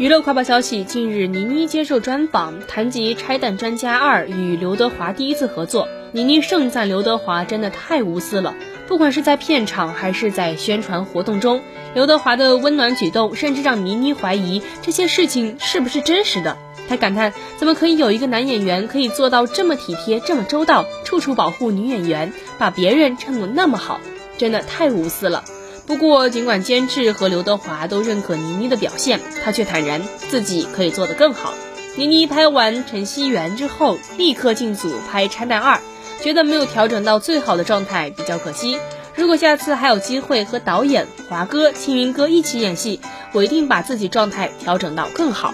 娱乐快报消息：近日，倪妮接受专访，谈及《拆弹专家二》与刘德华第一次合作，倪妮盛赞刘德华真的太无私了。不管是在片场还是在宣传活动中，刘德华的温暖举动，甚至让倪妮怀疑这些事情是不是真实的。她感叹：怎么可以有一个男演员可以做到这么体贴、这么周到，处处保护女演员，把别人衬得那么好，真的太无私了。不过，尽管监制和刘德华都认可倪妮的表现，他却坦然自己可以做得更好。倪妮拍完《陈希媛》之后，立刻进组拍《拆弹二》，觉得没有调整到最好的状态，比较可惜。如果下次还有机会和导演华哥、青云哥一起演戏，我一定把自己状态调整到更好。